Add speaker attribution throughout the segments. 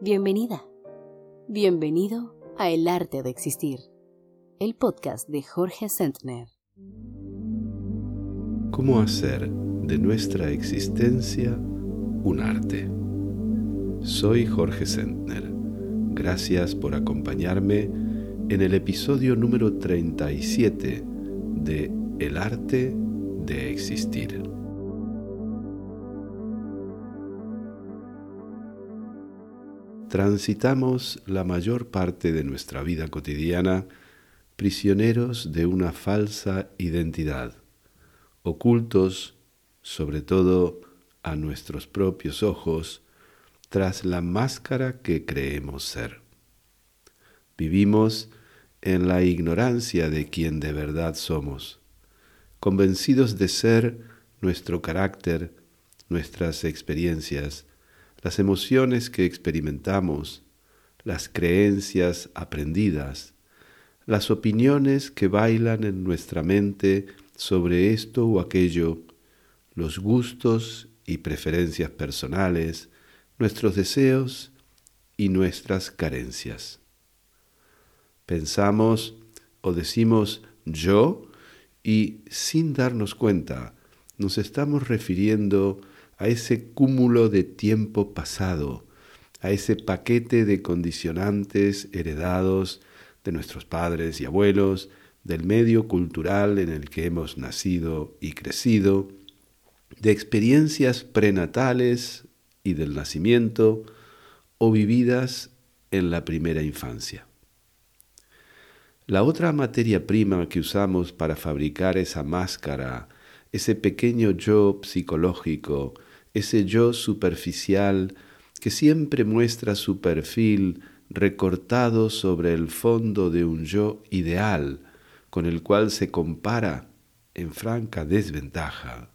Speaker 1: Bienvenida. Bienvenido a El Arte de Existir, el podcast de Jorge Sentner.
Speaker 2: ¿Cómo hacer de nuestra existencia un arte? Soy Jorge Sentner. Gracias por acompañarme en el episodio número 37 de El Arte de Existir. Transitamos la mayor parte de nuestra vida cotidiana prisioneros de una falsa identidad, ocultos sobre todo a nuestros propios ojos tras la máscara que creemos ser. Vivimos en la ignorancia de quien de verdad somos, convencidos de ser nuestro carácter, nuestras experiencias, las emociones que experimentamos, las creencias aprendidas, las opiniones que bailan en nuestra mente sobre esto o aquello, los gustos y preferencias personales, nuestros deseos y nuestras carencias. Pensamos o decimos yo y sin darnos cuenta nos estamos refiriendo a ese cúmulo de tiempo pasado, a ese paquete de condicionantes heredados de nuestros padres y abuelos, del medio cultural en el que hemos nacido y crecido, de experiencias prenatales y del nacimiento o vividas en la primera infancia. La otra materia prima que usamos para fabricar esa máscara, ese pequeño yo psicológico, ese yo superficial que siempre muestra su perfil recortado sobre el fondo de un yo ideal con el cual se compara en franca desventaja.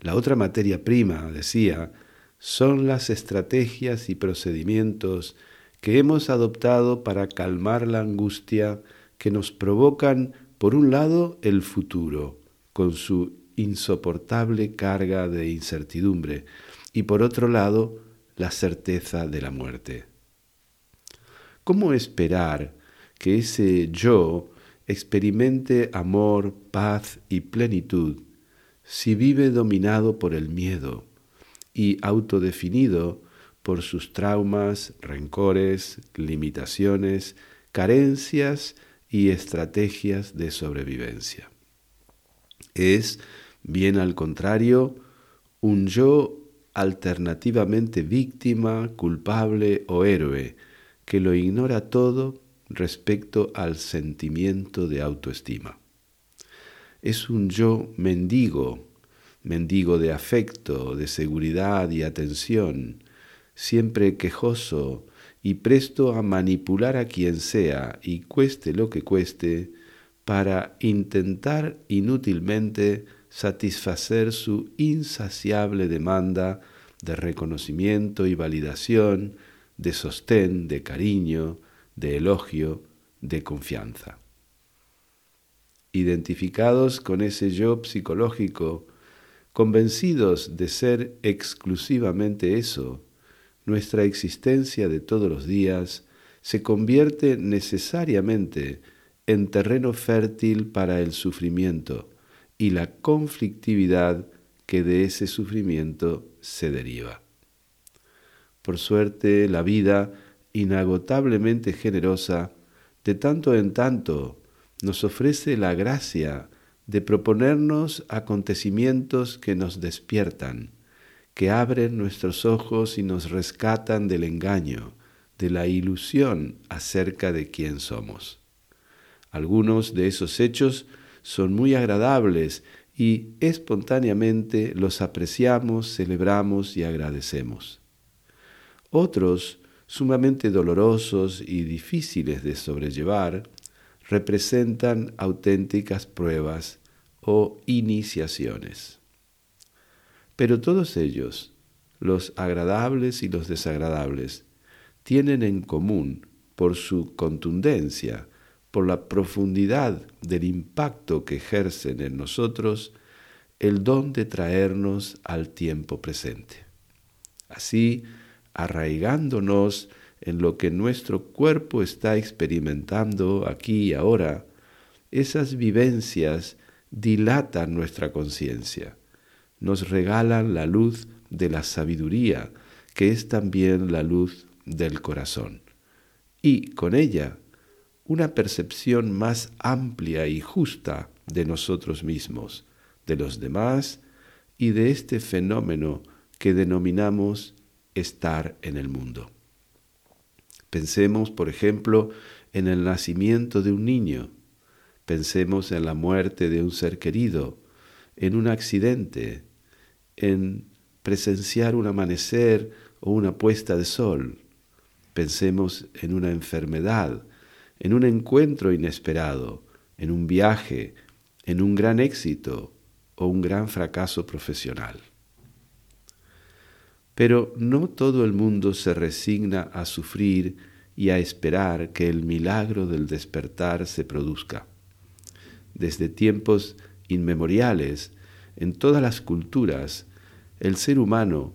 Speaker 2: La otra materia prima, decía, son las estrategias y procedimientos que hemos adoptado para calmar la angustia que nos provocan, por un lado, el futuro, con su insoportable carga de incertidumbre, y por otro lado, la certeza de la muerte. ¿Cómo esperar que ese yo experimente amor, paz y plenitud si vive dominado por el miedo y autodefinido por sus traumas, rencores, limitaciones, carencias y estrategias de sobrevivencia? Es, bien al contrario, un yo alternativamente víctima, culpable o héroe, que lo ignora todo respecto al sentimiento de autoestima. Es un yo mendigo, mendigo de afecto, de seguridad y atención, siempre quejoso y presto a manipular a quien sea y cueste lo que cueste, para intentar inútilmente satisfacer su insaciable demanda de reconocimiento y validación, de sostén, de cariño, de elogio, de confianza. Identificados con ese yo psicológico, convencidos de ser exclusivamente eso, nuestra existencia de todos los días se convierte necesariamente en terreno fértil para el sufrimiento y la conflictividad que de ese sufrimiento se deriva. Por suerte, la vida, inagotablemente generosa, de tanto en tanto nos ofrece la gracia de proponernos acontecimientos que nos despiertan, que abren nuestros ojos y nos rescatan del engaño, de la ilusión acerca de quién somos. Algunos de esos hechos son muy agradables y espontáneamente los apreciamos, celebramos y agradecemos. Otros, sumamente dolorosos y difíciles de sobrellevar, representan auténticas pruebas o iniciaciones. Pero todos ellos, los agradables y los desagradables, tienen en común, por su contundencia, por la profundidad del impacto que ejercen en nosotros, el don de traernos al tiempo presente. Así, arraigándonos en lo que nuestro cuerpo está experimentando aquí y ahora, esas vivencias dilatan nuestra conciencia, nos regalan la luz de la sabiduría, que es también la luz del corazón, y con ella una percepción más amplia y justa de nosotros mismos, de los demás y de este fenómeno que denominamos estar en el mundo. Pensemos, por ejemplo, en el nacimiento de un niño, pensemos en la muerte de un ser querido, en un accidente, en presenciar un amanecer o una puesta de sol, pensemos en una enfermedad, en un encuentro inesperado, en un viaje, en un gran éxito o un gran fracaso profesional. Pero no todo el mundo se resigna a sufrir y a esperar que el milagro del despertar se produzca. Desde tiempos inmemoriales, en todas las culturas, el ser humano,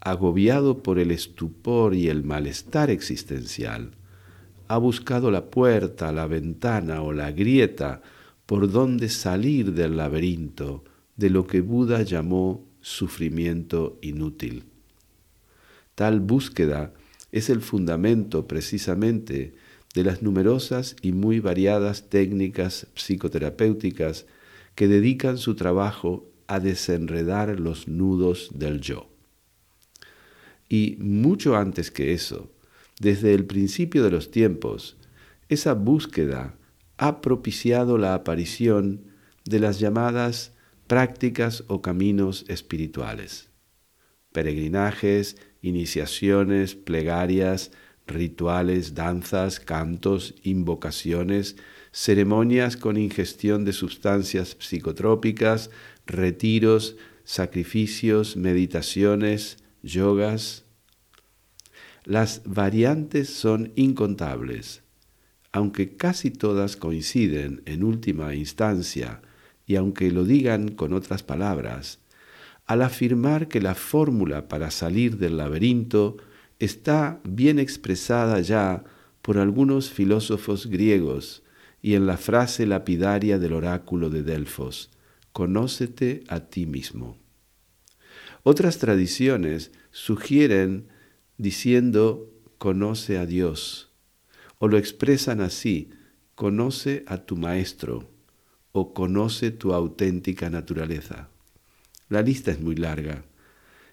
Speaker 2: agobiado por el estupor y el malestar existencial, ha buscado la puerta, la ventana o la grieta por donde salir del laberinto de lo que Buda llamó sufrimiento inútil. Tal búsqueda es el fundamento precisamente de las numerosas y muy variadas técnicas psicoterapéuticas que dedican su trabajo a desenredar los nudos del yo. Y mucho antes que eso, desde el principio de los tiempos, esa búsqueda ha propiciado la aparición de las llamadas prácticas o caminos espirituales, peregrinajes, iniciaciones, plegarias, rituales, danzas, cantos, invocaciones, ceremonias con ingestión de sustancias psicotrópicas, retiros, sacrificios, meditaciones, yogas, las variantes son incontables, aunque casi todas coinciden en última instancia y aunque lo digan con otras palabras, al afirmar que la fórmula para salir del laberinto está bien expresada ya por algunos filósofos griegos y en la frase lapidaria del oráculo de Delfos, conócete a ti mismo. Otras tradiciones sugieren diciendo conoce a Dios, o lo expresan así, conoce a tu Maestro, o conoce tu auténtica naturaleza. La lista es muy larga.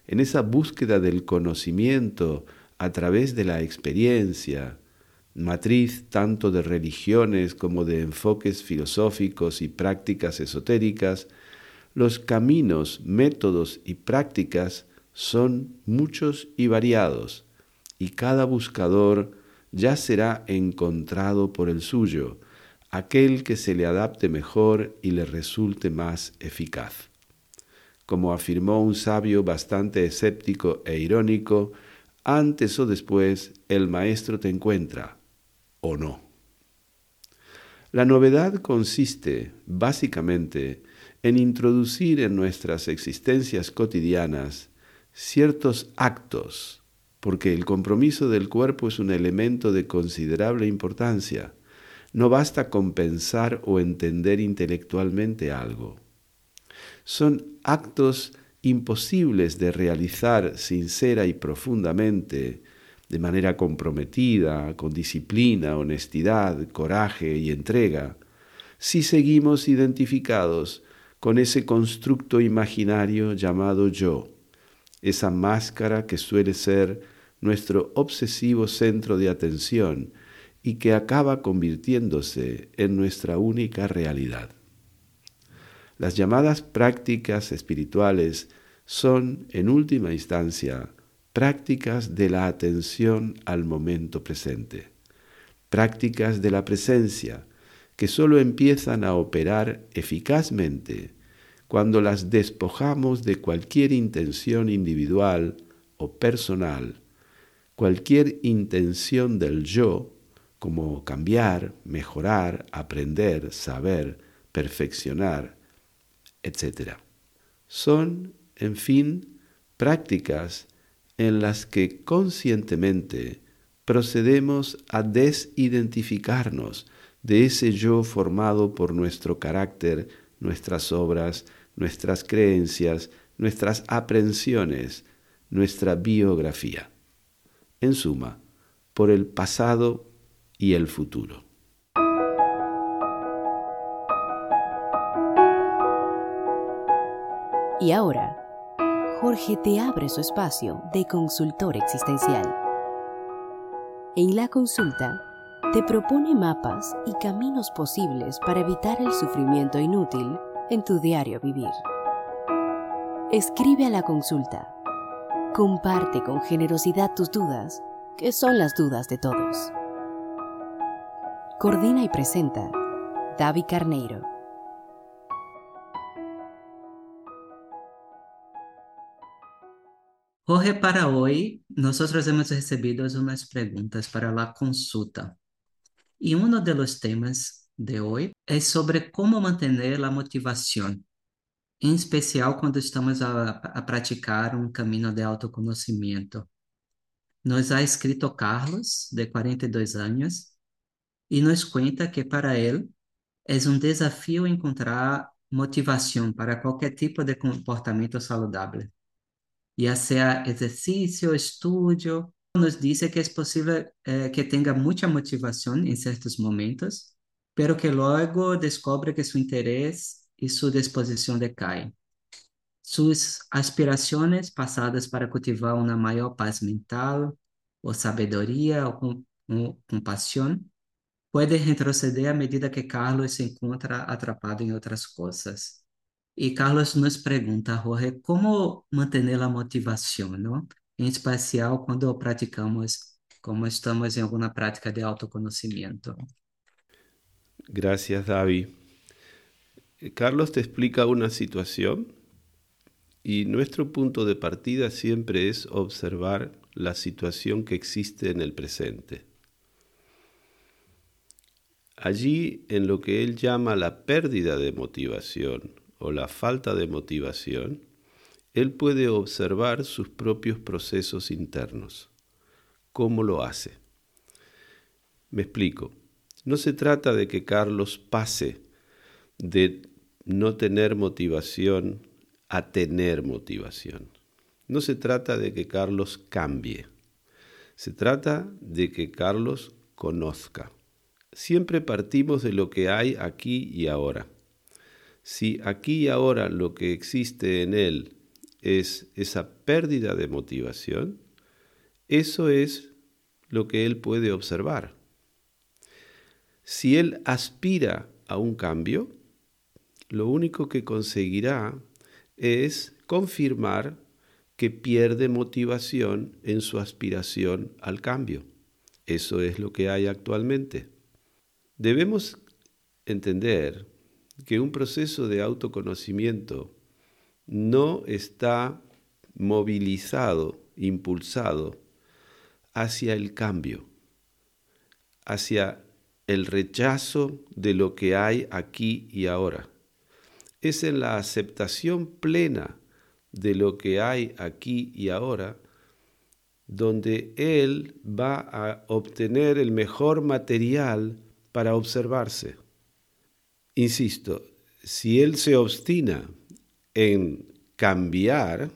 Speaker 2: En esa búsqueda del conocimiento a través de la experiencia, matriz tanto de religiones como de enfoques filosóficos y prácticas esotéricas, los caminos, métodos y prácticas son muchos y variados, y cada buscador ya será encontrado por el suyo, aquel que se le adapte mejor y le resulte más eficaz. Como afirmó un sabio bastante escéptico e irónico, antes o después el maestro te encuentra, o no. La novedad consiste, básicamente, en introducir en nuestras existencias cotidianas ciertos actos, porque el compromiso del cuerpo es un elemento de considerable importancia. No basta con pensar o entender intelectualmente algo. Son actos imposibles de realizar sincera y profundamente, de manera comprometida, con disciplina, honestidad, coraje y entrega, si seguimos identificados con ese constructo imaginario llamado yo, esa máscara que suele ser nuestro obsesivo centro de atención y que acaba convirtiéndose en nuestra única realidad. Las llamadas prácticas espirituales son, en última instancia, prácticas de la atención al momento presente, prácticas de la presencia que sólo empiezan a operar eficazmente cuando las despojamos de cualquier intención individual o personal, cualquier intención del yo, como cambiar, mejorar, aprender, saber, perfeccionar, etc. Son, en fin, prácticas en las que conscientemente procedemos a desidentificarnos de ese yo formado por nuestro carácter, nuestras obras, nuestras creencias, nuestras aprensiones, nuestra biografía. En suma, por el pasado y el futuro.
Speaker 1: Y ahora, Jorge te abre su espacio de consultor existencial. En la consulta, te propone mapas y caminos posibles para evitar el sufrimiento inútil en tu diario vivir. Escribe a la consulta. Comparte con generosidad tus dudas, que son las dudas de todos. Coordina y presenta David Carneiro.
Speaker 3: Jorge, para hoy nosotros hemos recibido unas preguntas para la consulta. Y uno de los temas de hoy es sobre cómo mantener la motivación, en especial cuando estamos a, a praticar un camino de autoconocimiento. Nos ha escrito Carlos, de 42 años, e nos cuenta que para ele é um desafio encontrar motivação para qualquer tipo de comportamento saudável. Ya sea exercício, estudio, nos dice que es posible eh, que tenga mucha motivación en ciertos momentos, pero que luego descubre que su interés y su disposición decaen. Sus aspiraciones pasadas para cultivar una mayor paz mental, o sabedoria, o, o compasión, pueden retroceder a medida que Carlos se encuentra atrapado en otras cosas. E Carlos nos pergunta, Jorge, como manter a motivação, não? Em especial quando praticamos, como estamos em alguma prática de autoconhecimento.
Speaker 2: Gracias, Davi. Carlos te explica una situación y nuestro punto de partida siempre es observar la situación que existe en el presente. Allí, en lo que él llama la pérdida de motivación, o la falta de motivación, él puede observar sus propios procesos internos. ¿Cómo lo hace? Me explico. No se trata de que Carlos pase de no tener motivación a tener motivación. No se trata de que Carlos cambie. Se trata de que Carlos conozca. Siempre partimos de lo que hay aquí y ahora. Si aquí y ahora lo que existe en él es esa pérdida de motivación, eso es lo que él puede observar. Si él aspira a un cambio, lo único que conseguirá es confirmar que pierde motivación en su aspiración al cambio. Eso es lo que hay actualmente. Debemos entender que un proceso de autoconocimiento no está movilizado, impulsado hacia el cambio, hacia el rechazo de lo que hay aquí y ahora. Es en la aceptación plena de lo que hay aquí y ahora donde él va a obtener el mejor material para observarse. Insisto, si él se obstina en cambiar,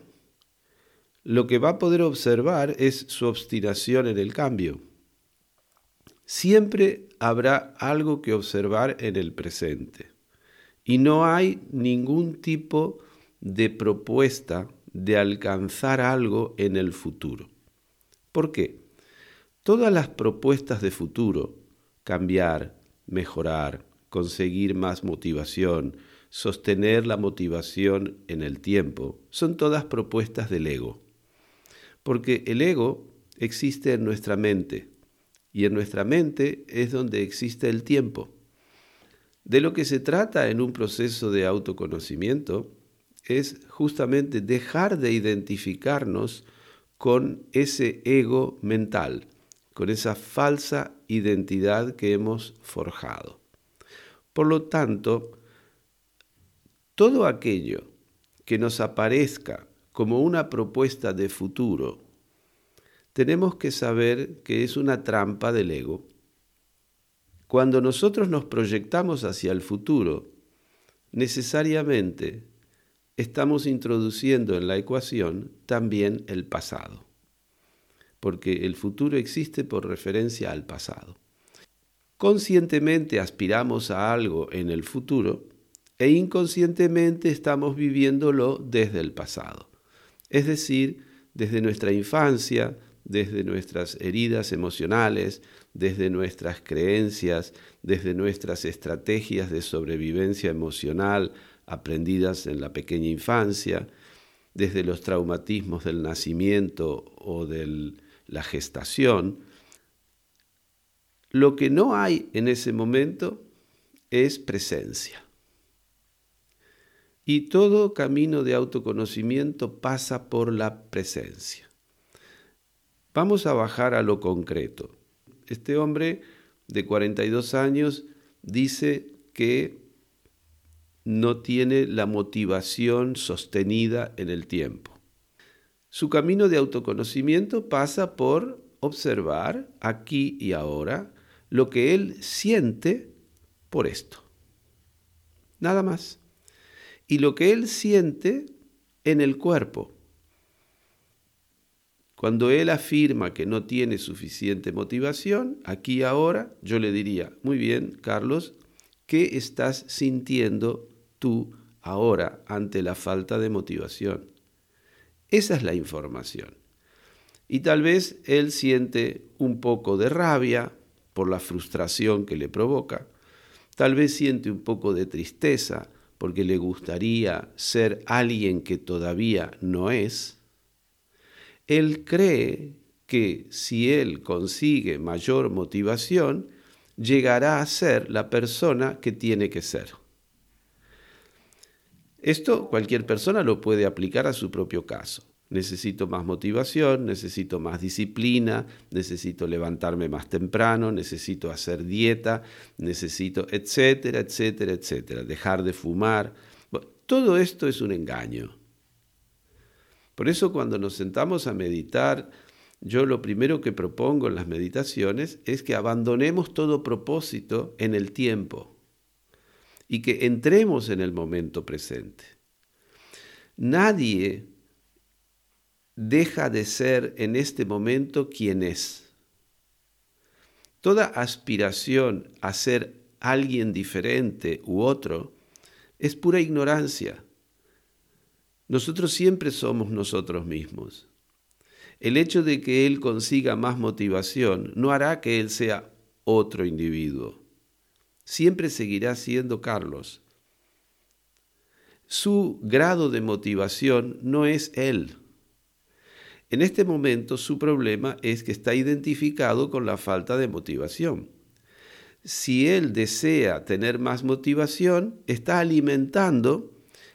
Speaker 2: lo que va a poder observar es su obstinación en el cambio. Siempre habrá algo que observar en el presente y no hay ningún tipo de propuesta de alcanzar algo en el futuro. ¿Por qué? Todas las propuestas de futuro, cambiar, mejorar, conseguir más motivación, sostener la motivación en el tiempo, son todas propuestas del ego. Porque el ego existe en nuestra mente y en nuestra mente es donde existe el tiempo. De lo que se trata en un proceso de autoconocimiento es justamente dejar de identificarnos con ese ego mental, con esa falsa identidad que hemos forjado. Por lo tanto, todo aquello que nos aparezca como una propuesta de futuro tenemos que saber que es una trampa del ego. Cuando nosotros nos proyectamos hacia el futuro, necesariamente estamos introduciendo en la ecuación también el pasado, porque el futuro existe por referencia al pasado. Conscientemente aspiramos a algo en el futuro e inconscientemente estamos viviéndolo desde el pasado, es decir, desde nuestra infancia, desde nuestras heridas emocionales, desde nuestras creencias, desde nuestras estrategias de sobrevivencia emocional aprendidas en la pequeña infancia, desde los traumatismos del nacimiento o de la gestación. Lo que no hay en ese momento es presencia. Y todo camino de autoconocimiento pasa por la presencia. Vamos a bajar a lo concreto. Este hombre de 42 años dice que no tiene la motivación sostenida en el tiempo. Su camino de autoconocimiento pasa por observar aquí y ahora lo que él siente por esto. Nada más. Y lo que él siente en el cuerpo. Cuando él afirma que no tiene suficiente motivación, aquí ahora, yo le diría, muy bien, Carlos, ¿qué estás sintiendo tú ahora ante la falta de motivación? Esa es la información. Y tal vez él siente un poco de rabia por la frustración que le provoca, tal vez siente un poco de tristeza porque le gustaría ser alguien que todavía no es, él cree que si él consigue mayor motivación, llegará a ser la persona que tiene que ser. Esto cualquier persona lo puede aplicar a su propio caso. Necesito más motivación, necesito más disciplina, necesito levantarme más temprano, necesito hacer dieta, necesito, etcétera, etcétera, etcétera, dejar de fumar. todo esto es un engaño. Por eso cuando nos sentamos a meditar, yo lo primero que propongo en las meditaciones es que abandonemos todo propósito en el tiempo y que entremos en el momento presente. Nadie deja de ser en este momento quien es. Toda aspiración a ser alguien diferente u otro es pura ignorancia. Nosotros siempre somos nosotros mismos. El hecho de que Él consiga más motivación no hará que Él sea otro individuo. Siempre seguirá siendo Carlos. Su grado de motivación no es Él. En este momento su problema es que está identificado con la falta de motivación. Si Él desea tener más motivación, está alimentando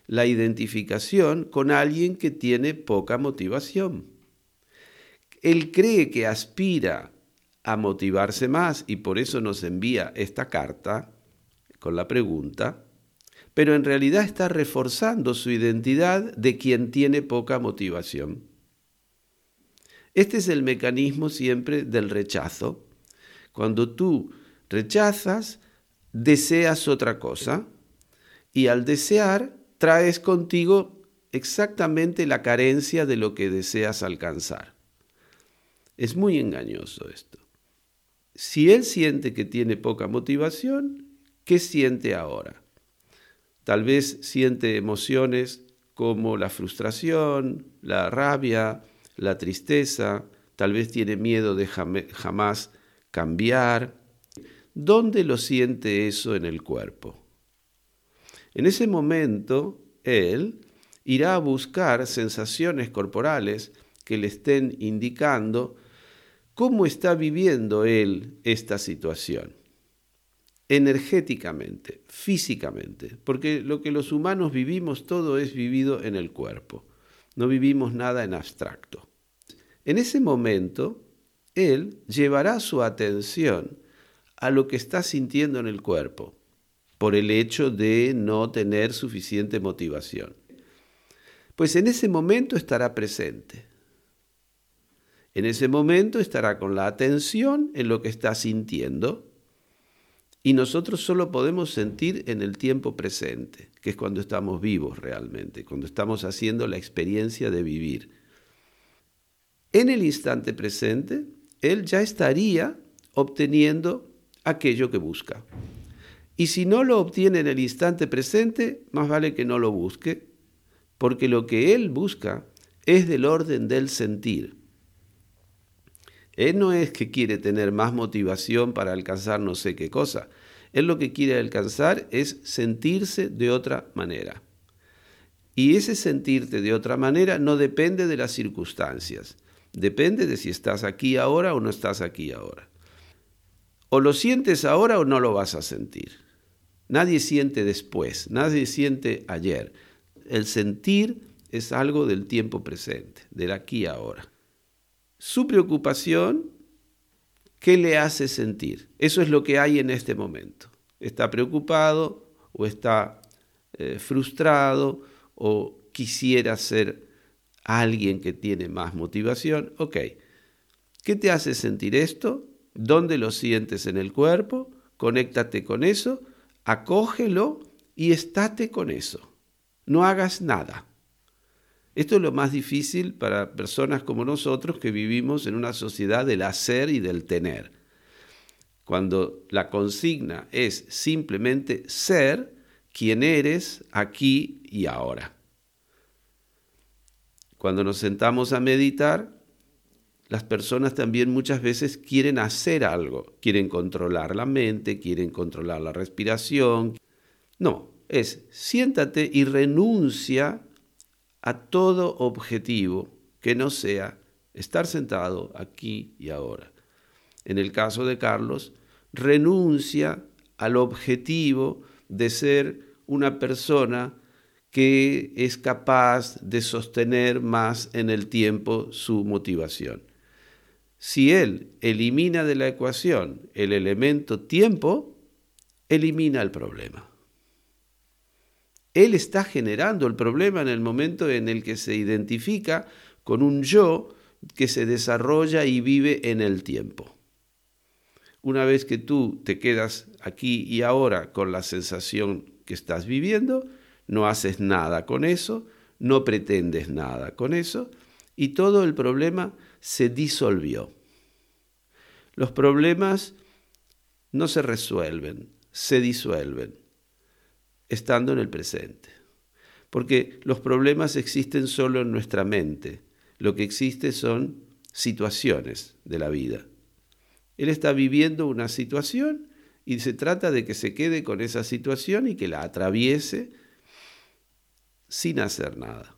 Speaker 2: la identificación con alguien que tiene poca motivación. Él cree que aspira a motivarse más y por eso nos envía esta carta con la pregunta, pero en realidad está reforzando su identidad de quien tiene poca motivación. Este es el mecanismo siempre del rechazo. Cuando tú rechazas, deseas otra cosa y al desear traes contigo exactamente la carencia de lo que deseas alcanzar. Es muy engañoso esto. Si él siente que tiene poca motivación, ¿qué siente ahora? Tal vez siente emociones como la frustración, la rabia, la tristeza, tal vez tiene miedo de jamás cambiar. ¿Dónde lo siente eso en el cuerpo? En ese momento, él irá a buscar sensaciones corporales que le estén indicando cómo está viviendo él esta situación energéticamente, físicamente, porque lo que los humanos vivimos todo es vivido en el cuerpo, no vivimos nada en abstracto. En ese momento, él llevará su atención a lo que está sintiendo en el cuerpo, por el hecho de no tener suficiente motivación. Pues en ese momento estará presente. En ese momento estará con la atención en lo que está sintiendo y nosotros solo podemos sentir en el tiempo presente, que es cuando estamos vivos realmente, cuando estamos haciendo la experiencia de vivir. En el instante presente, él ya estaría obteniendo aquello que busca. Y si no lo obtiene en el instante presente, más vale que no lo busque, porque lo que él busca es del orden del sentir. Él no es que quiere tener más motivación para alcanzar no sé qué cosa. Él lo que quiere alcanzar es sentirse de otra manera. Y ese sentirte de otra manera no depende de las circunstancias. Depende de si estás aquí ahora o no estás aquí ahora. O lo sientes ahora o no lo vas a sentir. Nadie siente después, nadie siente ayer. El sentir es algo del tiempo presente, del aquí ahora. Su preocupación, ¿qué le hace sentir? Eso es lo que hay en este momento. Está preocupado o está eh, frustrado o quisiera ser alguien que tiene más motivación. Ok, ¿qué te hace sentir esto? ¿Dónde lo sientes en el cuerpo? Conéctate con eso, acógelo y estate con eso. No hagas nada. Esto es lo más difícil para personas como nosotros que vivimos en una sociedad del hacer y del tener. Cuando la consigna es simplemente ser quien eres aquí y ahora. Cuando nos sentamos a meditar, las personas también muchas veces quieren hacer algo, quieren controlar la mente, quieren controlar la respiración. No, es siéntate y renuncia a todo objetivo que no sea estar sentado aquí y ahora. En el caso de Carlos, renuncia al objetivo de ser una persona que es capaz de sostener más en el tiempo su motivación. Si él elimina de la ecuación el elemento tiempo, elimina el problema. Él está generando el problema en el momento en el que se identifica con un yo que se desarrolla y vive en el tiempo. Una vez que tú te quedas aquí y ahora con la sensación que estás viviendo, no haces nada con eso, no pretendes nada con eso, y todo el problema se disolvió. Los problemas no se resuelven, se disuelven, estando en el presente. Porque los problemas existen solo en nuestra mente. Lo que existe son situaciones de la vida. Él está viviendo una situación y se trata de que se quede con esa situación y que la atraviese sin hacer nada.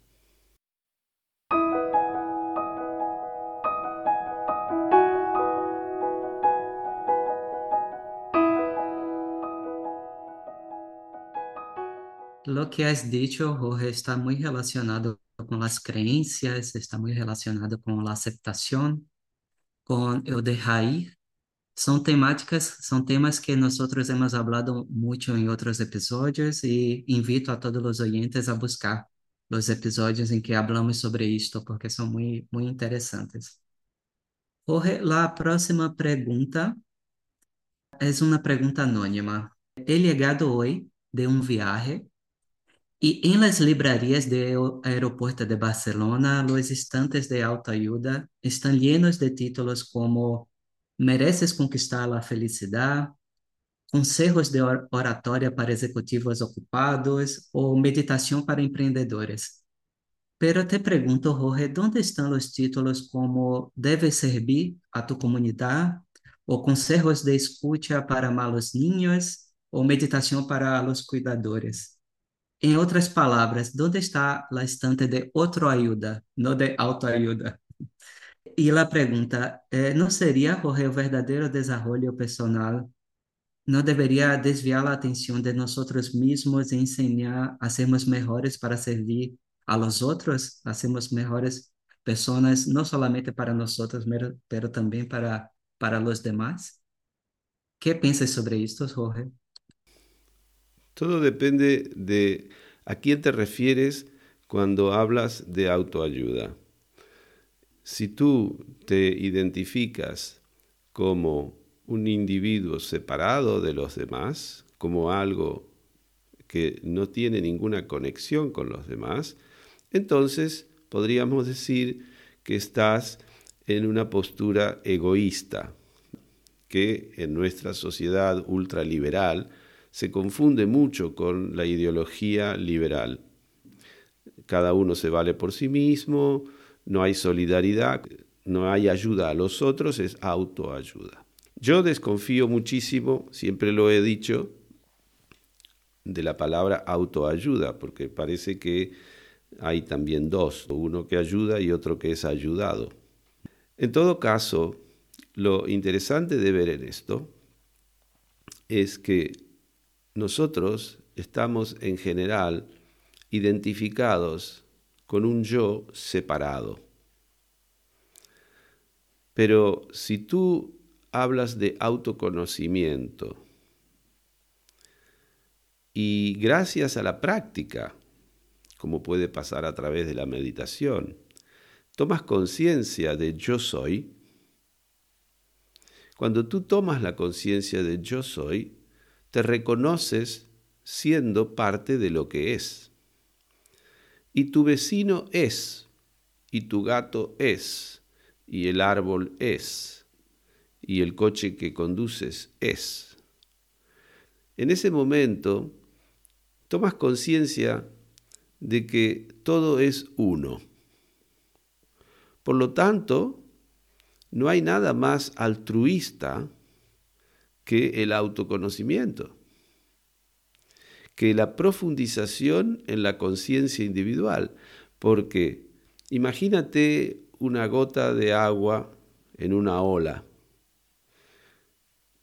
Speaker 3: Lo que has dicho, Jorge, está muy relacionado con las creencias, está muy relacionado con la aceptación, con el dejar ir. Son temáticas, son temas que nosotros hemos hablado mucho en otros episodios y invito a todos los oyentes a buscar los episodios en que hablamos sobre esto porque son muy, muy interesantes. Jorge, la próxima pregunta es una pregunta anónima. He llegado hoy de un viaje Y en las librerías del aeropuerto de Barcelona, los estantes de autoayuda están llenos de títulos como Mereces conquistar la felicidad, Consejos de oratoria para ejecutivos ocupados o Meditación para empreendedores. Pero te pregunto, Jorge, ¿dónde están los títulos como Debes servir a tu comunidad o Consejos de escucha para malos niños o Meditación para los cuidadores? Em outras palavras, onde está a estante de autoajuda, não de autoajuda? E a pergunta, eh, ¿no seria Jorge, o verdadeiro desenvolvimento personal? Não deveria desviar a atenção de nós mesmos e ensinar a sermos melhores para servir a los outros, a sermos melhores pessoas, não somente para nós, mas também para, para os demais? que pensas sobre isto, Jorge?
Speaker 2: Todo depende de a quién te refieres cuando hablas de autoayuda. si tú te identificas como un individuo separado de los demás, como algo que no tiene ninguna conexión con los demás, entonces podríamos decir que estás en una postura egoísta, que en nuestra sociedad ultraliberal se confunde mucho con la ideología liberal. Cada uno se vale por sí mismo, no hay solidaridad, no hay ayuda a los otros, es autoayuda. Yo desconfío muchísimo, siempre lo he dicho, de la palabra autoayuda, porque parece que hay también dos, uno que ayuda y otro que es ayudado. En todo caso, lo interesante de ver en esto es que nosotros estamos en general identificados con un yo separado. Pero si tú hablas de autoconocimiento y gracias a la práctica, como puede pasar a través de la meditación, tomas conciencia de yo soy, cuando tú tomas la conciencia de yo soy, te reconoces siendo parte de lo que es. Y tu vecino es, y tu gato es, y el árbol es, y el coche que conduces es. En ese momento, tomas conciencia de que todo es uno. Por lo tanto, no hay nada más altruista que el autoconocimiento, que la profundización en la conciencia individual, porque imagínate una gota de agua en una ola,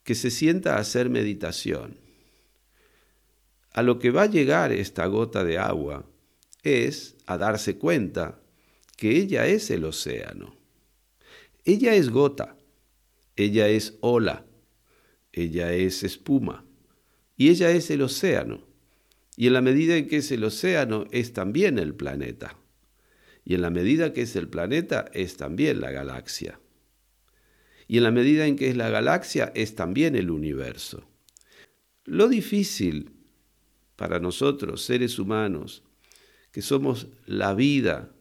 Speaker 2: que se sienta a hacer meditación. A lo que va a llegar esta gota de agua es a darse cuenta que ella es el océano. Ella es gota, ella es ola, ella es espuma y ella es el océano. Y en la medida en que es el océano es también el planeta. Y en la medida que es el planeta es también la galaxia. Y en la medida en que es la galaxia es también el universo. Lo difícil para nosotros, seres humanos, que somos la vida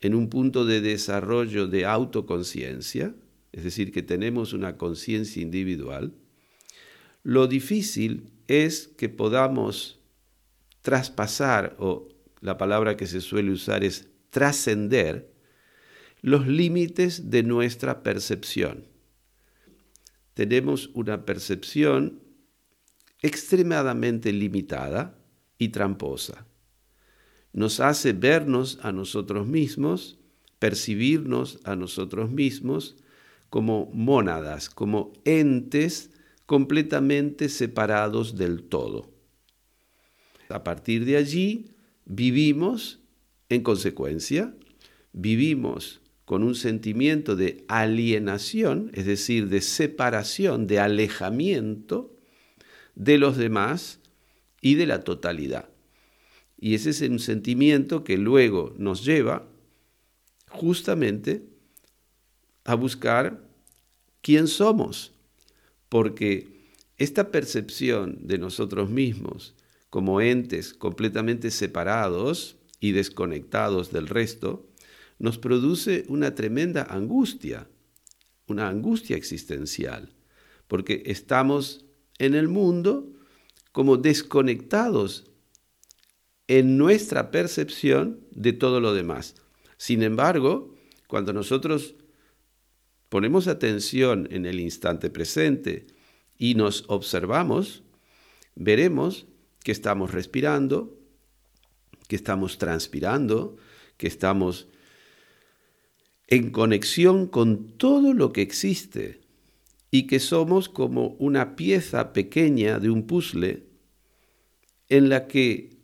Speaker 2: en un punto de desarrollo de autoconciencia, es decir, que tenemos una conciencia individual, lo difícil es que podamos traspasar, o la palabra que se suele usar es trascender, los límites de nuestra percepción. Tenemos una percepción extremadamente limitada y tramposa. Nos hace vernos a nosotros mismos, percibirnos a nosotros mismos como mónadas, como entes completamente separados del todo. A partir de allí vivimos en consecuencia, vivimos con un sentimiento de alienación, es decir, de separación, de alejamiento de los demás y de la totalidad. Y ese es un sentimiento que luego nos lleva justamente a buscar quién somos, porque esta percepción de nosotros mismos como entes completamente separados y desconectados del resto, nos produce una tremenda angustia, una angustia existencial, porque estamos en el mundo como desconectados en nuestra percepción de todo lo demás. Sin embargo, cuando nosotros ponemos atención en el instante presente y nos observamos, veremos que estamos respirando, que estamos transpirando, que estamos en conexión con todo lo que existe y que somos como una pieza pequeña de un puzzle en la que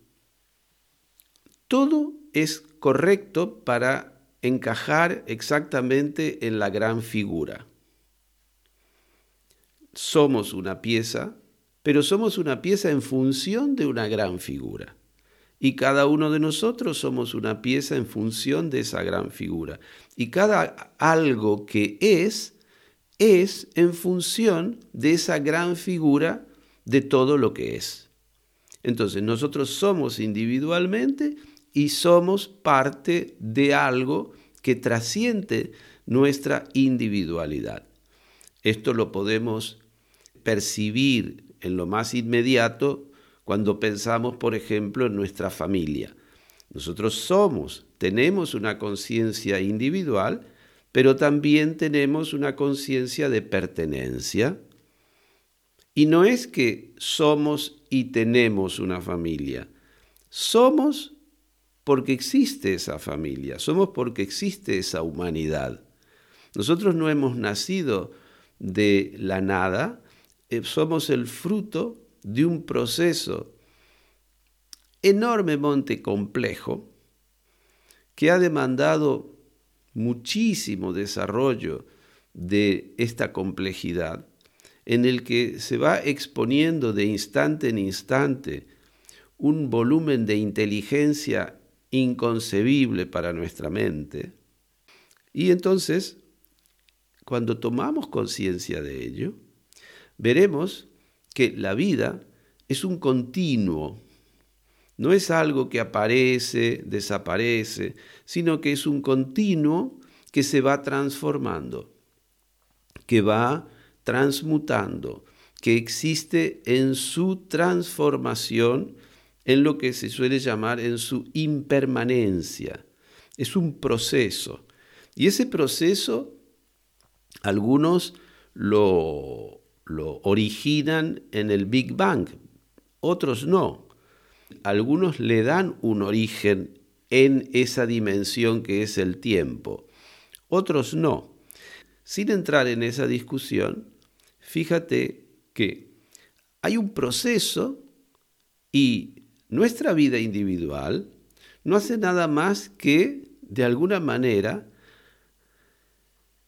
Speaker 2: todo es correcto para encajar exactamente en la gran figura. Somos una pieza, pero somos una pieza en función de una gran figura. y cada uno de nosotros somos una pieza en función de esa gran figura. Y cada algo que es, es en función de esa gran figura de todo lo que es. Entonces nosotros somos individualmente y somos parte de algo que trasciende nuestra individualidad. Esto lo podemos percibir en lo más inmediato cuando pensamos, por ejemplo, en nuestra familia. Nosotros somos, tenemos una conciencia individual, pero también tenemos una conciencia de pertenencia. Y no es que somos y tenemos una familia. Somos porque existe esa familia, somos porque existe esa humanidad. Nosotros no hemos nacido de la nada, eh, somos el fruto de un proceso enormemente complejo que ha demandado muchísimo desarrollo de esta complejidad, en el que se va exponiendo de instante en instante un volumen de inteligencia inconcebible para nuestra mente. Y entonces, cuando tomamos conciencia de ello, veremos que la vida es un continuo, no es algo que aparece, desaparece, sino que es un continuo que se va transformando, que va transmutando, que existe en su transformación, en lo que se suele llamar en su impermanencia. Es un proceso. Y ese proceso, algunos lo lo originan en el Big Bang, otros no. Algunos le dan un origen en esa dimensión que es el tiempo, otros no. Sin entrar en esa discusión, fíjate que hay un proceso y nuestra vida individual no hace nada más que, de alguna manera,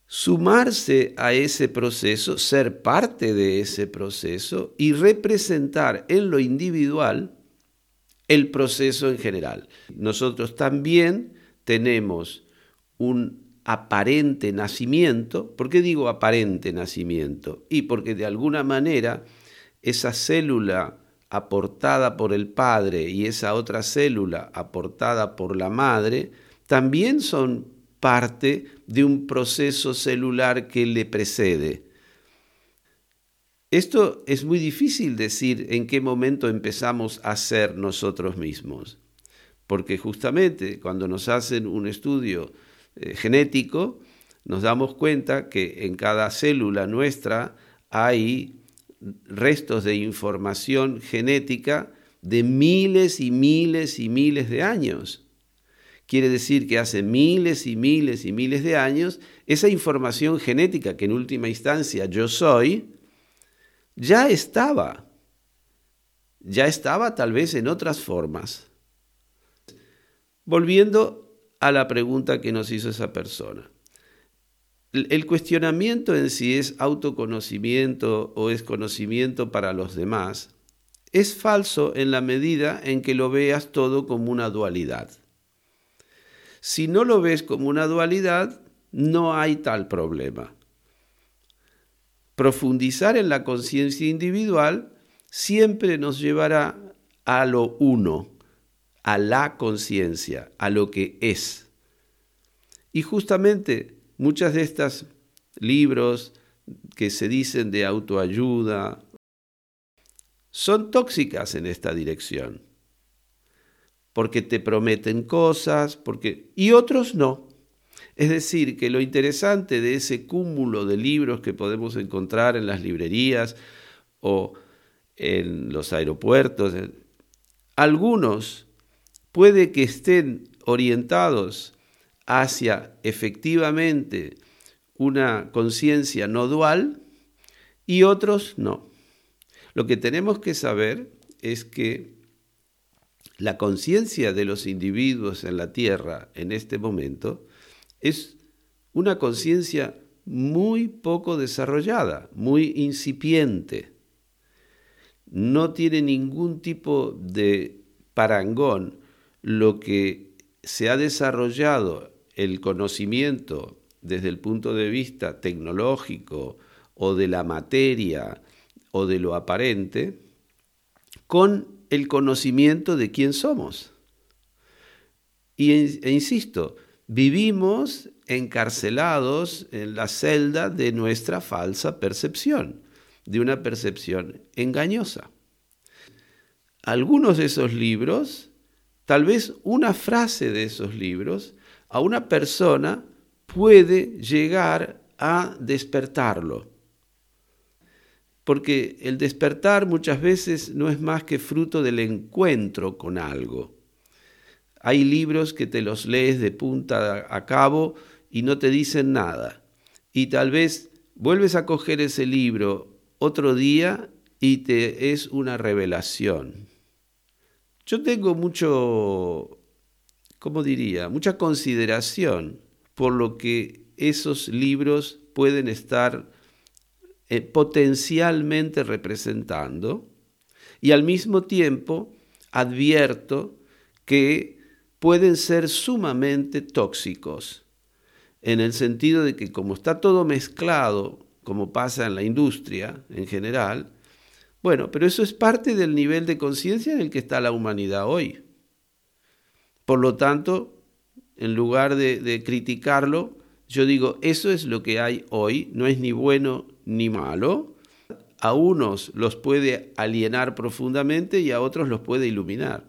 Speaker 2: sumarse a ese proceso, ser parte de ese proceso y representar en lo individual el proceso en general. Nosotros también tenemos un aparente nacimiento. ¿Por qué digo aparente nacimiento? Y porque de alguna manera esa célula aportada por el padre y esa otra célula aportada por la madre también son parte de un proceso celular que le precede. Esto es muy difícil decir en qué momento empezamos a ser nosotros mismos, porque justamente cuando nos hacen un estudio eh, genético, nos damos cuenta que en cada célula nuestra hay restos de información genética de miles y miles y miles de años. Quiere decir que hace miles y miles y miles de años, esa información genética que en última instancia yo soy, ya estaba. Ya estaba tal vez en otras formas. Volviendo a la pregunta que nos hizo esa persona. El cuestionamiento en si es autoconocimiento o es conocimiento para los demás es falso en la medida en que lo veas todo como una dualidad. Si no lo ves como una dualidad, no hay tal problema. Profundizar en la conciencia individual siempre nos llevará a lo uno, a la conciencia, a lo que es. Y justamente muchas de estas libros que se dicen de autoayuda son tóxicas en esta dirección porque te prometen cosas, porque y otros no. Es decir, que lo interesante de ese cúmulo de libros que podemos encontrar en las librerías o en los aeropuertos, algunos puede que estén orientados hacia efectivamente una conciencia no dual y otros no. Lo que tenemos que saber es que la conciencia de los individuos en la Tierra en este momento es una conciencia muy poco desarrollada, muy incipiente. No tiene ningún tipo de parangón lo que se ha desarrollado el conocimiento desde el punto de vista tecnológico o de la materia o de lo aparente, con el conocimiento de quién somos. Y, e insisto, vivimos encarcelados en la celda de nuestra falsa percepción, de una percepción engañosa. Algunos de esos libros, tal vez una frase de esos libros, a una persona puede llegar a despertarlo. Porque el despertar muchas veces no es más que fruto del encuentro con algo. Hay libros que te los lees de punta a cabo y no te dicen nada. Y tal vez vuelves a coger ese libro otro día y te es una revelación. Yo tengo mucho, ¿cómo diría? Mucha consideración por lo que esos libros pueden estar eh, potencialmente representando y al mismo tiempo advierto que pueden ser sumamente tóxicos en el sentido de que como está todo mezclado, como pasa en la industria en general, bueno, pero eso es parte del nivel de conciencia en el que está la humanidad hoy. Por lo tanto, en lugar de, criticarlo, yo digo, eso es lo que hay hoy, no es ni bueno ni malo. A unos los puede alienar profundamente y a otros los puede iluminar.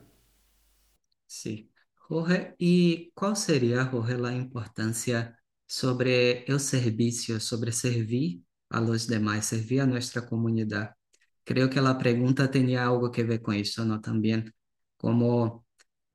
Speaker 3: Sí. Jorge, ¿y cuál sería, Jorge, la importancia sobre el servicio, sobre servir a los demás, servir a nuestra comunidad. Creo que la pregunta tenía algo que ver con eso, ¿no? También, como,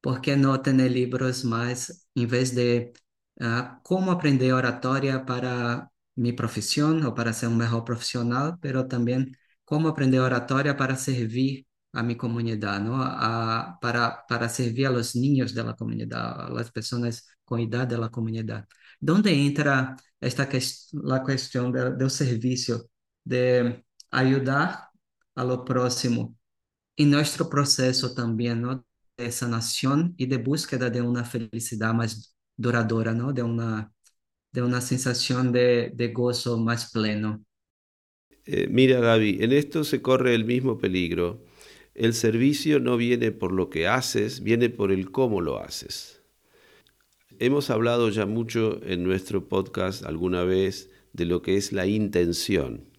Speaker 3: ¿por qué no tener libros más en vez de uh, cómo aprender oratoria para mi profesión o para ser un mejor profesional, pero también cómo aprender oratoria para servir a mi comunidad, ¿no? A, para, para servir a los niños de la comunidad, a las personas con edad de la comunidad. ¿Dónde entra esta la cuestión de, del servicio, de ayudar a lo próximo en nuestro proceso también, ¿no? De sanación y de búsqueda de una felicidad más duradora, ¿no? De una, de una sensación de, de gozo más pleno.
Speaker 2: Eh, mira, Gaby, en esto se corre el mismo peligro. El servicio no viene por lo que haces, viene por el cómo lo haces. Hemos hablado ya mucho en nuestro podcast alguna vez de lo que es la intención.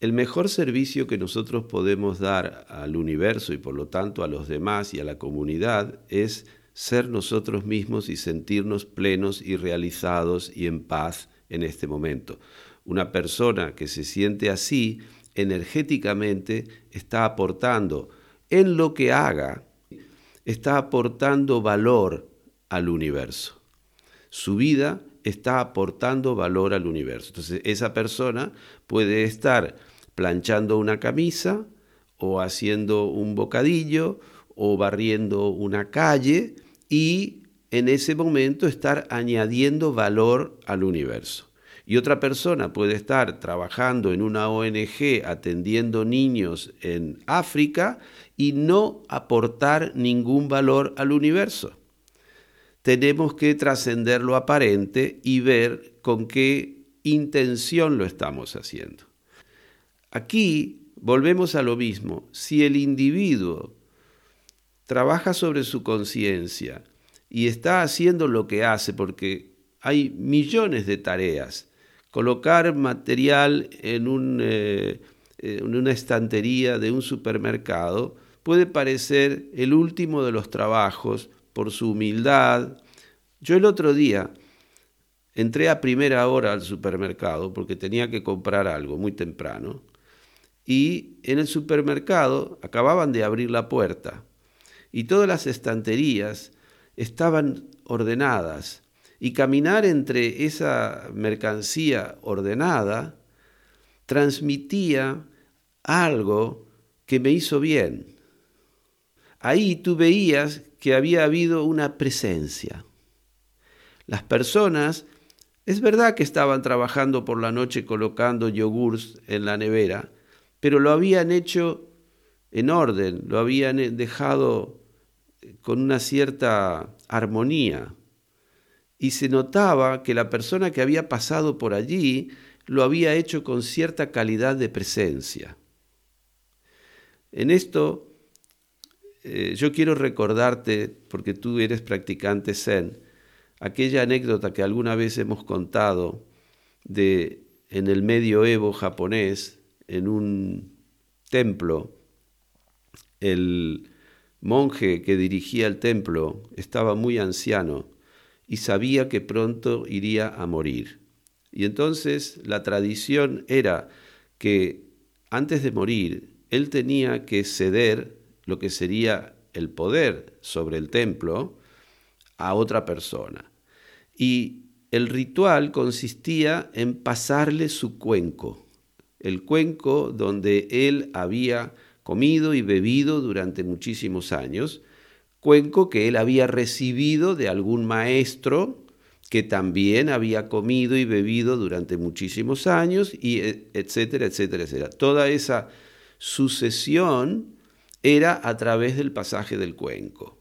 Speaker 2: El mejor servicio que nosotros podemos dar al universo y por lo tanto a los demás y a la comunidad es ser nosotros mismos y sentirnos plenos y realizados y en paz en este momento. Una persona que se siente así energéticamente está aportando en lo que haga, está aportando valor al universo. Su vida está aportando valor al universo. Entonces, esa persona puede estar planchando una camisa o haciendo un bocadillo o barriendo una calle y en ese momento estar añadiendo valor al universo. Y otra persona puede estar trabajando en una ONG atendiendo niños en África y no aportar ningún valor al universo tenemos que trascender lo aparente y ver con qué intención lo estamos haciendo. Aquí volvemos a lo mismo. Si el individuo trabaja sobre su conciencia y está haciendo lo que hace, porque hay millones de tareas, colocar material en, eh, en una estantería de un supermercado puede parecer el último de los trabajos por su humildad. Yo el otro día entré a primera hora al supermercado porque tenía que comprar algo muy temprano y en el supermercado acababan de abrir la puerta y todas las estanterías estaban ordenadas y caminar entre esa mercancía ordenada transmitía algo que me hizo bien. Ahí tú veías que había habido una presencia. Las personas, es verdad que estaban trabajando por la noche colocando yogurts en la nevera, pero lo habían hecho en orden, lo habían dejado con una cierta armonía y se notaba que la persona que había pasado por allí lo había hecho con cierta calidad de presencia. En esto eh, yo quiero recordarte, porque tú eres practicante zen, aquella anécdota que alguna vez hemos contado de en el medioevo japonés, en un templo, el monje que dirigía el templo estaba muy anciano y sabía que pronto iría a morir. Y entonces la tradición era que antes de morir él tenía que ceder lo que sería el poder sobre el templo a otra persona. Y el ritual consistía en pasarle su cuenco, el cuenco donde él había comido y bebido durante muchísimos años, cuenco que él había recibido de algún maestro que también había comido y bebido durante muchísimos años, y e, etcétera, etcétera, etcétera. Toda esa sucesión era a través del pasaje del cuenco.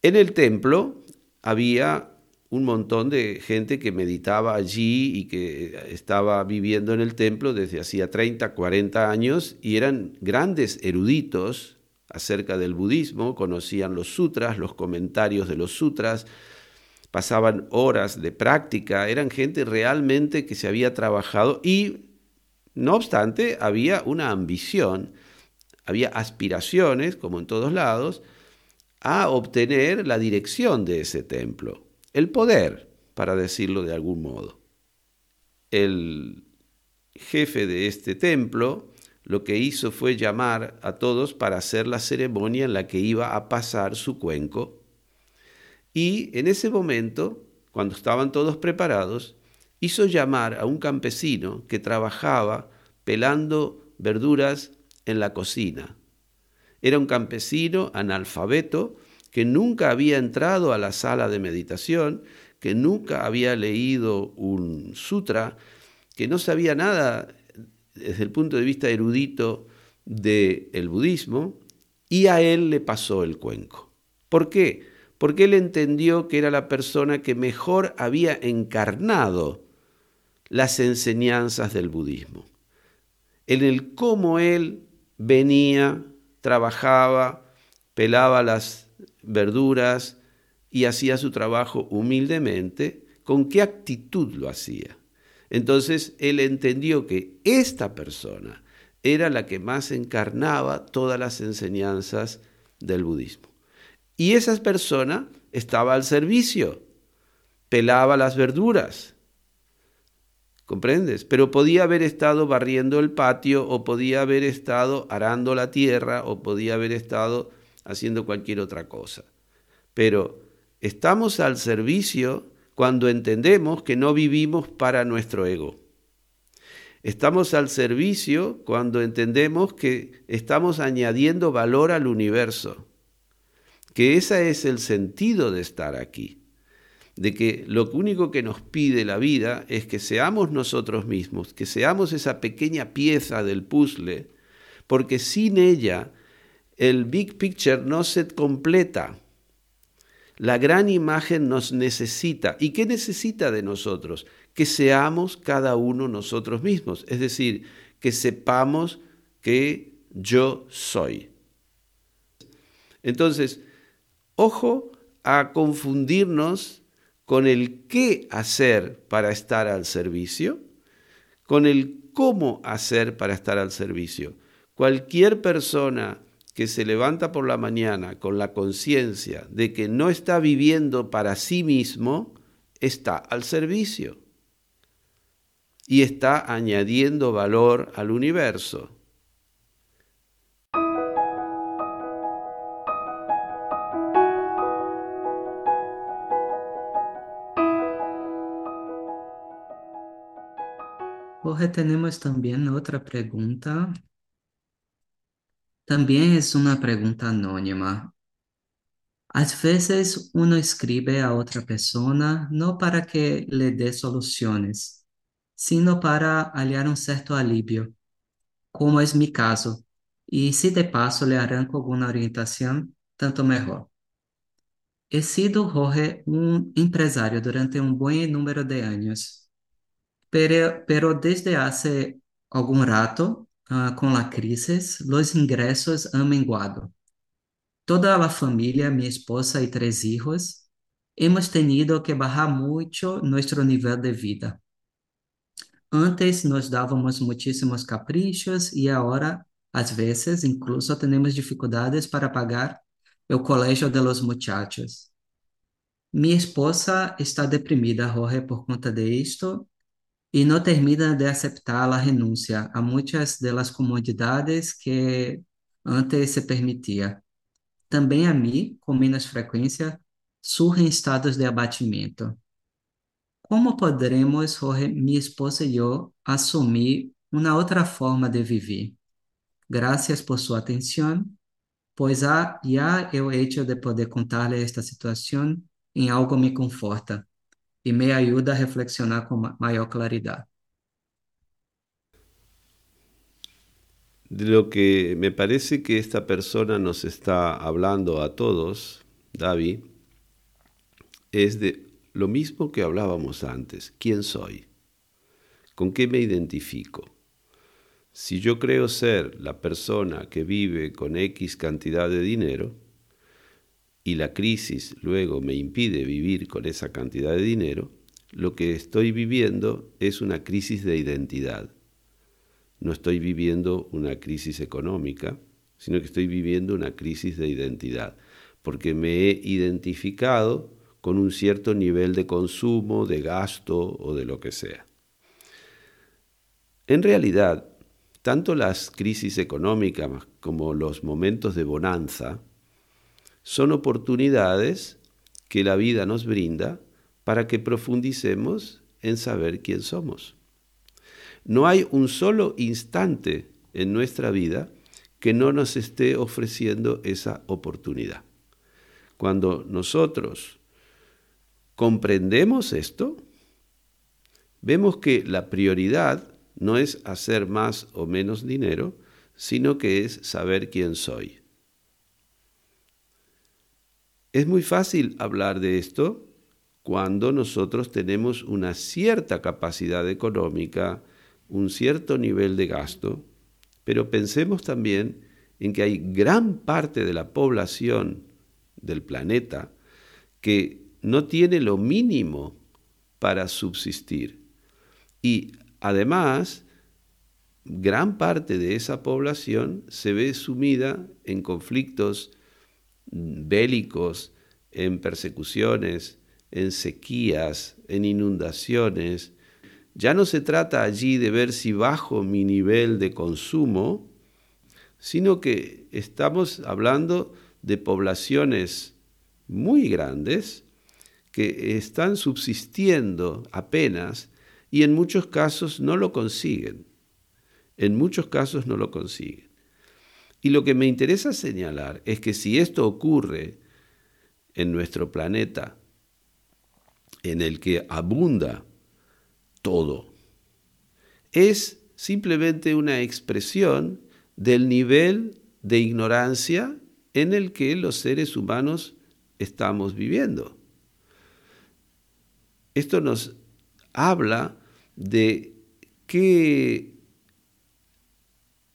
Speaker 2: En el templo había un montón de gente que meditaba allí y que estaba viviendo en el templo desde hacía 30, 40 años y eran grandes eruditos acerca del budismo, conocían los sutras, los comentarios de los sutras, pasaban horas de práctica, eran gente realmente que se había trabajado y, no obstante, había una ambición, había aspiraciones, como en todos lados, a obtener la dirección de ese templo el poder, para decirlo de algún modo. El jefe de este templo lo que hizo fue llamar a todos para hacer la ceremonia en la que iba a pasar su cuenco. Y en ese momento, cuando estaban todos preparados, hizo llamar a un campesino que trabajaba pelando verduras en la cocina. Era un campesino analfabeto que nunca había entrado a la sala de meditación, que nunca había leído un sutra, que no sabía nada desde el punto de vista erudito del budismo, y a él le pasó el cuenco. ¿Por qué? Porque él entendió que era la persona que mejor había encarnado las enseñanzas del budismo. En el cómo él venía, trabajaba, pelaba las verduras y hacía su trabajo humildemente, ¿con qué actitud lo hacía? Entonces él entendió que esta persona era la que más encarnaba todas las enseñanzas del budismo. Y esa persona estaba al servicio, pelaba las verduras, ¿comprendes? Pero podía haber estado barriendo el patio o podía haber estado arando la tierra o podía haber estado haciendo cualquier otra cosa. Pero estamos al servicio cuando entendemos que no vivimos para nuestro ego. Estamos al servicio cuando entendemos que estamos añadiendo valor al universo, que ese es el sentido de estar aquí, de que lo único que nos pide la vida es que seamos nosotros mismos, que seamos esa pequeña pieza del puzzle, porque sin ella el big picture no se completa. La gran imagen nos necesita. ¿Y qué necesita de nosotros? Que seamos cada uno nosotros mismos. Es decir, que sepamos que yo soy. Entonces, ojo a confundirnos con el qué hacer para estar al servicio, con el cómo hacer para estar al servicio. Cualquier persona que se levanta por la mañana con la conciencia de que no está viviendo para sí mismo, está al servicio y está añadiendo valor al universo.
Speaker 3: Hoy tenemos también otra pregunta También es una pregunta anónima. A veces uno escribe a otra persona no para que le dé soluciones, sino para hallar un cierto alivio, como es mi caso. Y si de paso le arranco alguna orientación, tanto mejor. He sido, Jorge, un empresario durante un buen número de años, pero, pero desde hace algún rato, uh, con la crisis, los ingresos han menguado. Toda la familia, mi esposa y tres hijos, hemos tenido que bajar mucho nuestro nivel de vida. Antes nos dábamos muchísimos caprichos y ahora, às vezes, incluso tenemos dificuldades para pagar el colegio de los muchachos. Mi esposa está deprimida, Jorge, por conta de esto y no termina de aceptar la renuncia a muchas de las comodidades que antes se permitía. Também a mim, com menos frequência, surgem estados de abatimento. Como poderemos, Jorge, minha esposa e eu, assumir uma outra forma de viver? Graças por sua atenção, pois já o hecho de poder contar-lhe esta situação em algo me conforta e me ajuda a reflexionar com maior claridade.
Speaker 2: De lo que me parece que esta persona nos está hablando a todos, David, es de lo mismo que hablábamos antes. ¿Quién soy? ¿Con qué me identifico? Si yo creo ser la persona que vive con X cantidad de dinero y la crisis luego me impide vivir con esa cantidad de dinero, lo que estoy viviendo es una crisis de identidad no estoy viviendo una crisis económica, sino que estoy viviendo una crisis de identidad, porque me he identificado con un cierto nivel de consumo, de gasto o de lo que sea. En realidad, tanto las crisis económicas como los momentos de bonanza son oportunidades que la vida nos brinda para que profundicemos en saber quién somos. No hay un solo instante en nuestra vida que no nos esté ofreciendo esa oportunidad. Cuando nosotros comprendemos esto, vemos que la prioridad no es hacer más o menos dinero, sino que es saber quién soy. Es muy fácil hablar de esto cuando nosotros tenemos una cierta capacidad económica, un cierto nivel de gasto, pero pensemos también en que hay gran parte de la población del planeta que no tiene lo mínimo para subsistir. Y además, gran parte de esa población se ve sumida en conflictos bélicos, en persecuciones, en sequías, en inundaciones, ya no se trata allí de ver si bajo mi nivel de consumo, sino que estamos hablando de poblaciones muy grandes que están subsistiendo apenas y en muchos casos no lo consiguen. En muchos casos no lo consiguen. Y lo que me interesa señalar es que si esto ocurre en nuestro planeta, en el que abunda todo. Es simplemente una expresión del nivel de ignorancia en el que los seres humanos estamos viviendo. Esto nos habla de qué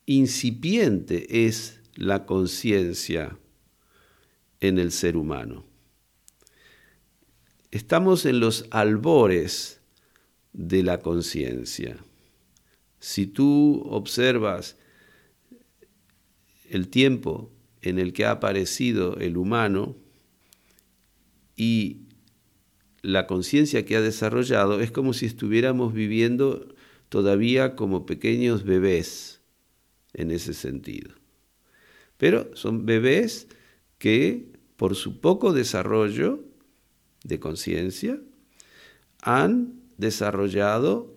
Speaker 2: incipiente es la conciencia en el ser humano. Estamos en los albores de la conciencia. Si tú observas el tiempo en el que ha aparecido el humano y la conciencia que ha desarrollado, es como si estuviéramos viviendo todavía como pequeños bebés en ese sentido. Pero son bebés que por su poco desarrollo de conciencia han desarrollado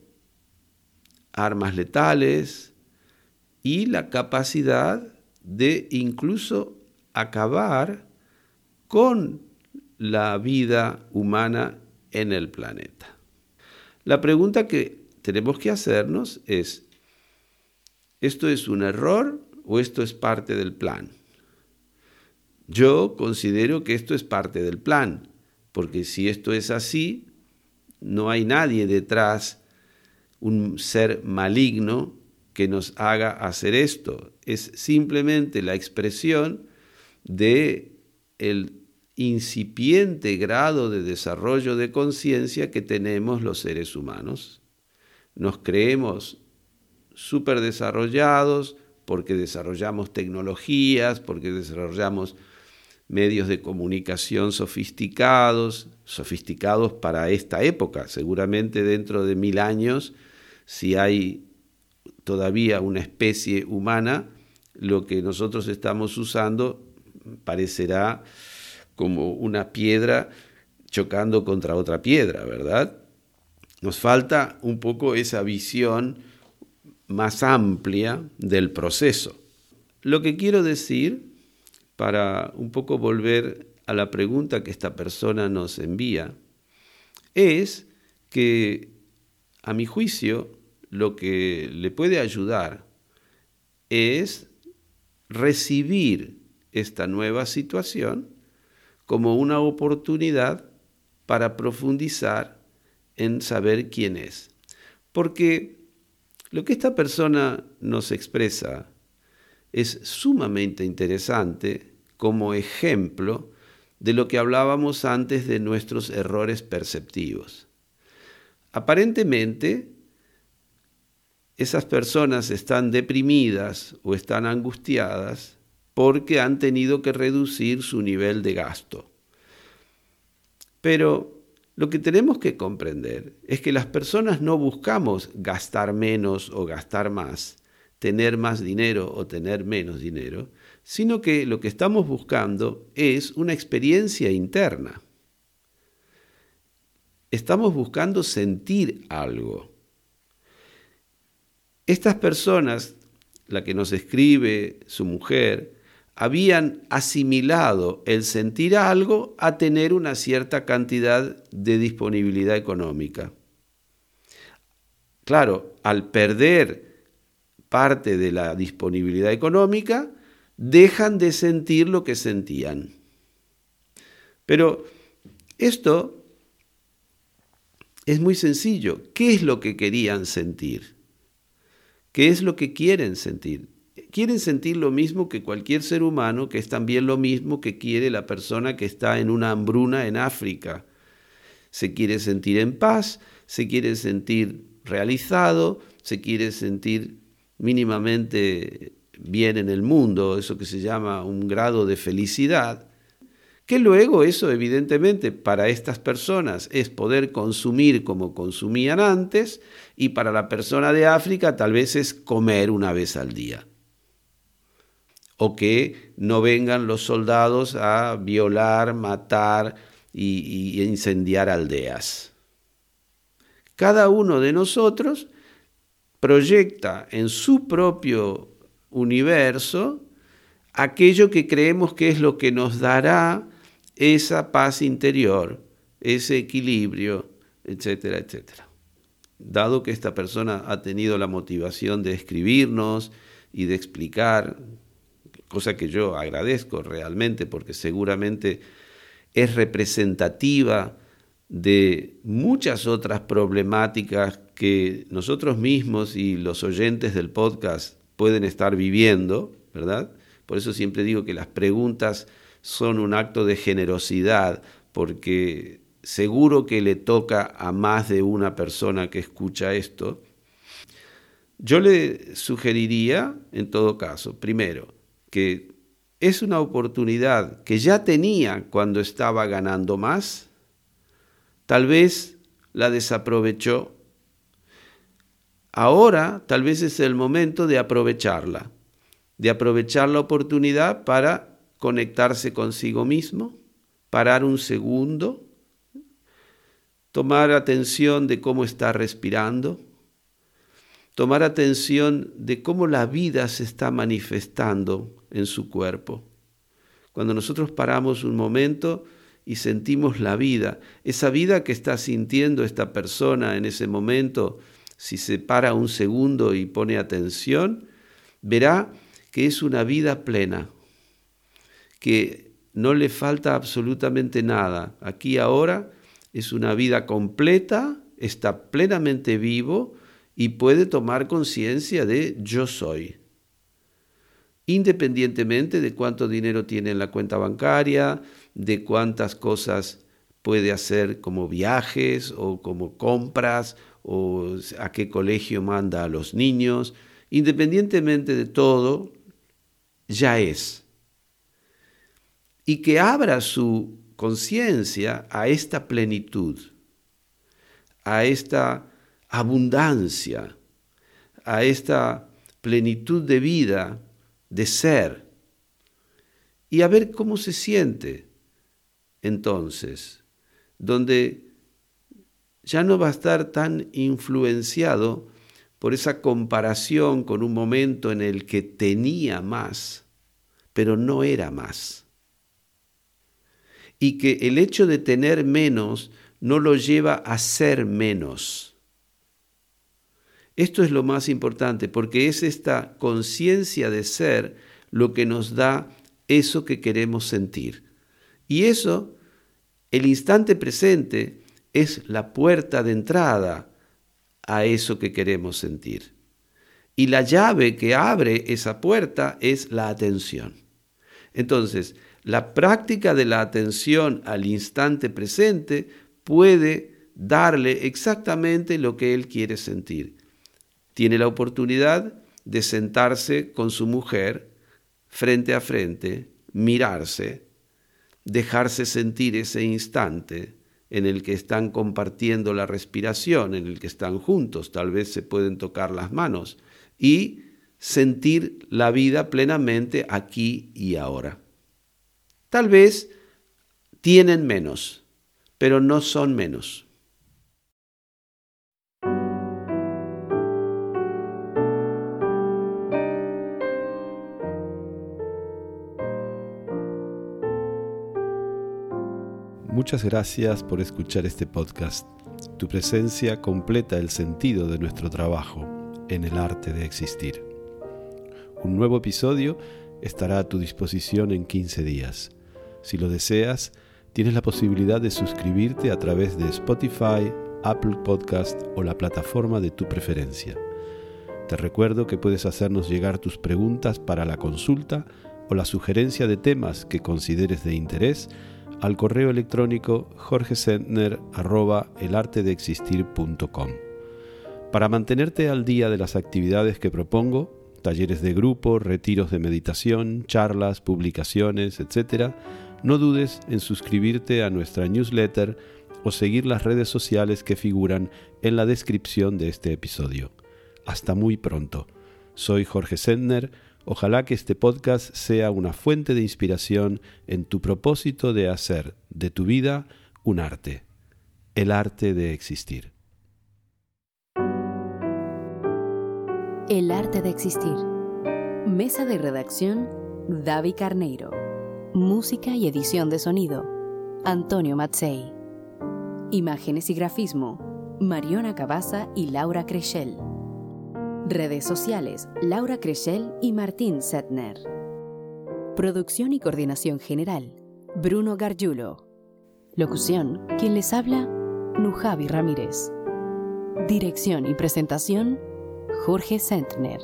Speaker 2: armas letales y la capacidad de incluso acabar con la vida humana en el planeta. La pregunta que tenemos que hacernos es, ¿esto es un error o esto es parte del plan? Yo considero que esto es parte del plan, porque si esto es así, no hay nadie detrás, un ser maligno que nos haga hacer esto. Es simplemente la expresión de el incipiente grado de desarrollo de conciencia que tenemos los seres humanos. Nos creemos súper desarrollados porque desarrollamos tecnologías, porque desarrollamos medios de comunicación sofisticados, sofisticados para esta época. Seguramente dentro de mil años, si hay todavía una especie humana, lo que nosotros estamos usando parecerá como una piedra chocando contra otra piedra, ¿verdad? Nos falta un poco esa visión más amplia del proceso. Lo que quiero decir, para un poco volver a la pregunta que esta persona nos envía, es que, a mi juicio, lo que le puede ayudar es recibir esta nueva situación como una oportunidad para profundizar en saber quién es. Porque lo que esta persona nos expresa es sumamente interesante como ejemplo de lo que hablábamos antes de nuestros errores perceptivos. Aparentemente, esas personas están deprimidas o están angustiadas porque han tenido que reducir su nivel de gasto. Pero lo que tenemos que comprender es que las personas no buscamos gastar menos o gastar más, tener más dinero o tener menos dinero, sino que lo que estamos buscando es una experiencia interna. Estamos buscando sentir algo. Estas personas, la que nos escribe su mujer, habían asimilado el sentir algo a tener una cierta cantidad de disponibilidad económica. Claro, al perder parte de la disponibilidad económica, dejan de sentir lo que sentían. Pero esto es muy sencillo. ¿Qué es lo que querían sentir? ¿Qué es lo que quieren sentir? Quieren sentir lo mismo que cualquier ser humano, que es también lo mismo que quiere la persona que está en una hambruna en África. Se quiere sentir en paz, se quiere sentir realizado, se quiere sentir mínimamente bien en el mundo, eso que se llama un grado de felicidad, que luego eso evidentemente para estas personas es poder consumir como consumían antes y para la persona de África tal vez es comer una vez al día o que no vengan los soldados a violar, matar y, incendiar aldeas. Cada uno de nosotros proyecta en su propio universo aquello que creemos que es lo que nos dará esa paz interior, ese equilibrio, etcétera, etcétera. Dado que esta persona ha tenido la motivación de escribirnos y de explicar cosa que yo agradezco realmente porque seguramente es representativa de muchas otras problemáticas que nosotros mismos y los oyentes del podcast pueden estar viviendo, ¿verdad? Por eso siempre digo que las preguntas son un acto de generosidad, porque seguro que le toca a más de una persona que escucha esto. Yo le sugeriría, en todo caso, primero, que es una oportunidad que ya tenía cuando estaba ganando más, tal vez la desaprovechó. Ahora tal vez es el momento de aprovecharla, de aprovechar la oportunidad para conectarse consigo mismo, parar un segundo, tomar atención de cómo está respirando, tomar atención de cómo la vida se está manifestando en su cuerpo. Cuando nosotros paramos un momento y sentimos la vida, esa vida que está sintiendo esta persona en ese momento, si se para un segundo y pone atención, verá que es una vida plena, que no le falta absolutamente nada. Aquí ahora es una vida completa, está plenamente vivo y puede tomar conciencia de yo soy. Independientemente de cuánto dinero tiene en la cuenta bancaria, de cuántas cosas puede hacer como viajes o como compras o a qué colegio manda a los niños, independientemente de todo, ya es. Y que abra su conciencia a esta plenitud, a esta abundancia, a esta plenitud de vida, de ser, y a ver cómo se siente entonces, donde ya no va a estar tan influenciado por esa comparación con un momento en el que tenía más, pero no era más. Y que el hecho de tener menos no lo lleva a ser menos. Esto es lo más importante porque es esta conciencia de ser lo que nos da eso que queremos sentir. Y eso, el instante presente, es la puerta de entrada a eso que queremos sentir. Y la llave que abre esa puerta es la atención. Entonces, la práctica de la atención al instante presente puede darle exactamente lo que él quiere sentir. Tiene la oportunidad de sentarse con su mujer frente a frente, mirarse, dejarse sentir ese instante en el que están compartiendo la respiración, en el que están juntos, tal vez se pueden tocar las manos, y sentir la vida plenamente aquí y ahora. Tal vez tienen menos, pero no son menos.
Speaker 4: Muchas gracias por escuchar este podcast. Tu presencia completa el sentido de nuestro trabajo en el arte de existir. Un nuevo episodio estará a tu disposición en 15 días. Si lo deseas, tienes la posibilidad de suscribirte a través de Spotify, Apple Podcast o la plataforma de tu preferencia. Te recuerdo que puedes hacernos llegar tus preguntas para la consulta o la sugerencia de temas que consideres de interés al correo electrónico jorgesentner.elartedeexistir.com. Para mantenerte al día de las actividades que propongo, talleres de grupo, retiros de meditación, charlas, publicaciones, etc., no dudes en suscribirte a nuestra newsletter o seguir las redes sociales que figuran en la descripción de este episodio. Hasta muy pronto. Soy Jorge Sendner Ojalá que este podcast sea una fuente de inspiración en tu propósito de hacer de tu vida un arte, el arte de existir.
Speaker 1: El arte de existir. Mesa de redacción, David Carneiro. Música y edición de sonido, Antonio Matzei. Imágenes y grafismo, Mariona Cabaza y Laura Creschel. Redes sociales, Laura Creschel y Martín Setner. Producción y coordinación general, Bruno Gargiulo. Locución, quien les habla, Nujavi Ramírez. Dirección y presentación, Jorge Sentner.